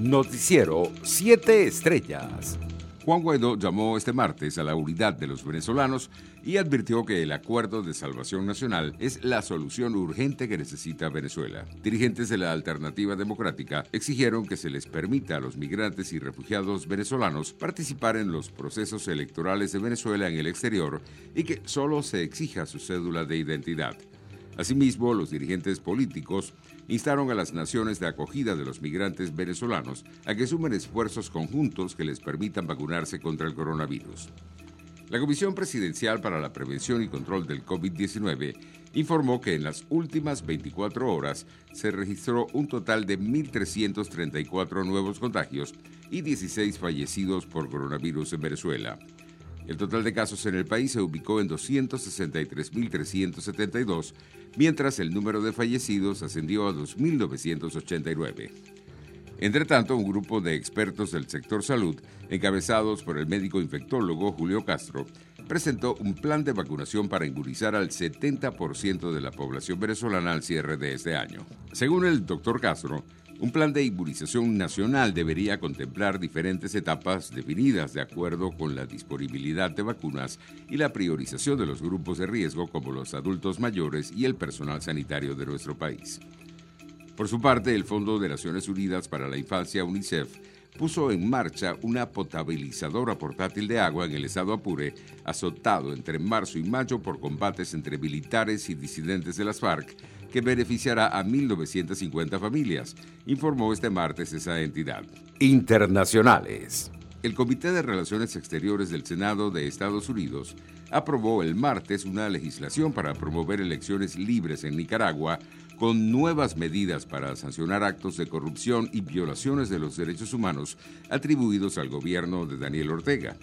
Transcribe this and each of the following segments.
Noticiero 7 Estrellas. Juan Guaidó llamó este martes a la unidad de los venezolanos y advirtió que el acuerdo de salvación nacional es la solución urgente que necesita Venezuela. Dirigentes de la Alternativa Democrática exigieron que se les permita a los migrantes y refugiados venezolanos participar en los procesos electorales de Venezuela en el exterior y que solo se exija su cédula de identidad. Asimismo, los dirigentes políticos instaron a las naciones de acogida de los migrantes venezolanos a que sumen esfuerzos conjuntos que les permitan vacunarse contra el coronavirus. La Comisión Presidencial para la Prevención y Control del COVID-19 informó que en las últimas 24 horas se registró un total de 1.334 nuevos contagios y 16 fallecidos por coronavirus en Venezuela. El total de casos en el país se ubicó en 263.372, mientras el número de fallecidos ascendió a 2.989. Entre tanto, un grupo de expertos del sector salud, encabezados por el médico infectólogo Julio Castro, presentó un plan de vacunación para inmunizar al 70% de la población venezolana al cierre de este año. Según el doctor Castro, un plan de inmunización nacional debería contemplar diferentes etapas definidas de acuerdo con la disponibilidad de vacunas y la priorización de los grupos de riesgo como los adultos mayores y el personal sanitario de nuestro país. Por su parte, el Fondo de Naciones Unidas para la Infancia, UNICEF, puso en marcha una potabilizadora portátil de agua en el estado Apure, azotado entre marzo y mayo por combates entre militares y disidentes de las FARC que beneficiará a 1.950 familias, informó este martes esa entidad. Internacionales. El Comité de Relaciones Exteriores del Senado de Estados Unidos aprobó el martes una legislación para promover elecciones libres en Nicaragua con nuevas medidas para sancionar actos de corrupción y violaciones de los derechos humanos atribuidos al gobierno de Daniel Ortega.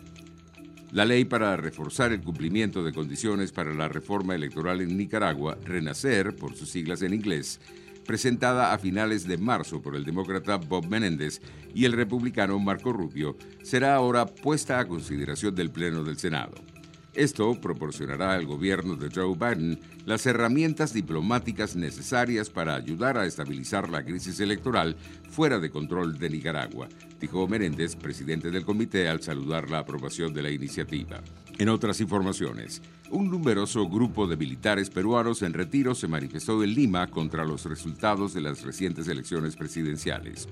La ley para reforzar el cumplimiento de condiciones para la reforma electoral en Nicaragua, Renacer, por sus siglas en inglés, presentada a finales de marzo por el demócrata Bob Menéndez y el republicano Marco Rubio, será ahora puesta a consideración del Pleno del Senado. Esto proporcionará al gobierno de Joe Biden las herramientas diplomáticas necesarias para ayudar a estabilizar la crisis electoral fuera de control de Nicaragua, dijo Menéndez, presidente del comité, al saludar la aprobación de la iniciativa. En otras informaciones, un numeroso grupo de militares peruanos en retiro se manifestó en Lima contra los resultados de las recientes elecciones presidenciales.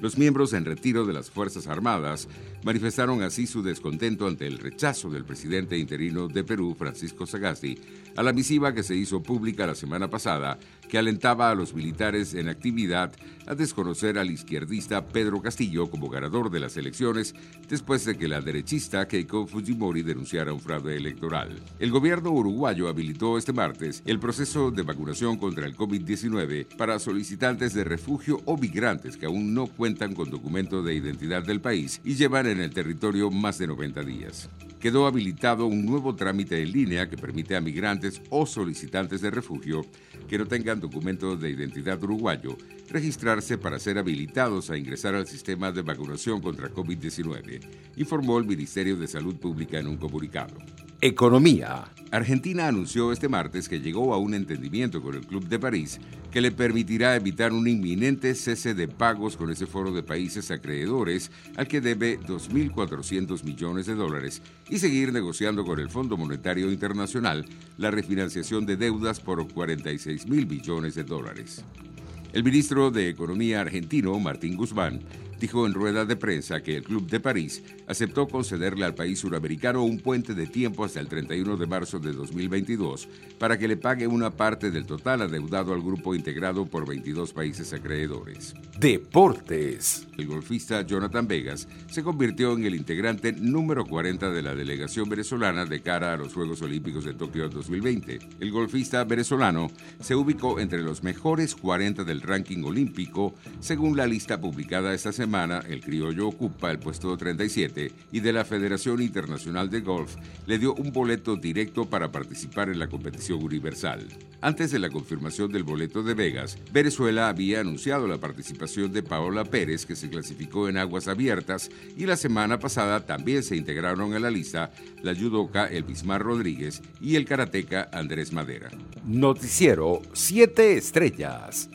Los miembros en retiro de las Fuerzas Armadas manifestaron así su descontento ante el rechazo del presidente interino de Perú, Francisco Sagasti, a la misiva que se hizo pública la semana pasada que alentaba a los militares en actividad a desconocer al izquierdista Pedro Castillo como ganador de las elecciones después de que la derechista Keiko Fujimori denunciara un fraude electoral. El gobierno uruguayo habilitó este martes el proceso de vacunación contra el COVID-19 para solicitantes de refugio o migrantes que aún no cuentan con documento de identidad del país y llevan en el territorio más de 90 días. Quedó habilitado un nuevo trámite en línea que permite a migrantes o solicitantes de refugio que no tengan documento de identidad uruguayo registrarse para ser habilitados a ingresar al sistema de vacunación contra COVID-19, informó el Ministerio de Salud Pública en un comunicado. Economía. Argentina anunció este martes que llegó a un entendimiento con el Club de París que le permitirá evitar un inminente cese de pagos con ese foro de países acreedores al que debe 2.400 millones de dólares y seguir negociando con el Fondo Monetario Internacional la refinanciación de deudas por 46 mil millones de dólares. El ministro de Economía argentino, Martín Guzmán, dijo en rueda de prensa que el Club de París aceptó concederle al país suramericano un puente de tiempo hasta el 31 de marzo de 2022 para que le pague una parte del total adeudado al grupo integrado por 22 países acreedores. Deportes. El golfista Jonathan Vegas se convirtió en el integrante número 40 de la delegación venezolana de cara a los Juegos Olímpicos de Tokio 2020. El golfista venezolano se ubicó entre los mejores 40 del ranking olímpico según la lista publicada esta el criollo ocupa el puesto 37 y de la Federación Internacional de Golf le dio un boleto directo para participar en la competición universal. Antes de la confirmación del boleto de Vegas, Venezuela había anunciado la participación de Paola Pérez, que se clasificó en aguas abiertas, y la semana pasada también se integraron a la lista la judoka Elvismar Rodríguez y el karateca Andrés Madera. Noticiero 7 Estrellas.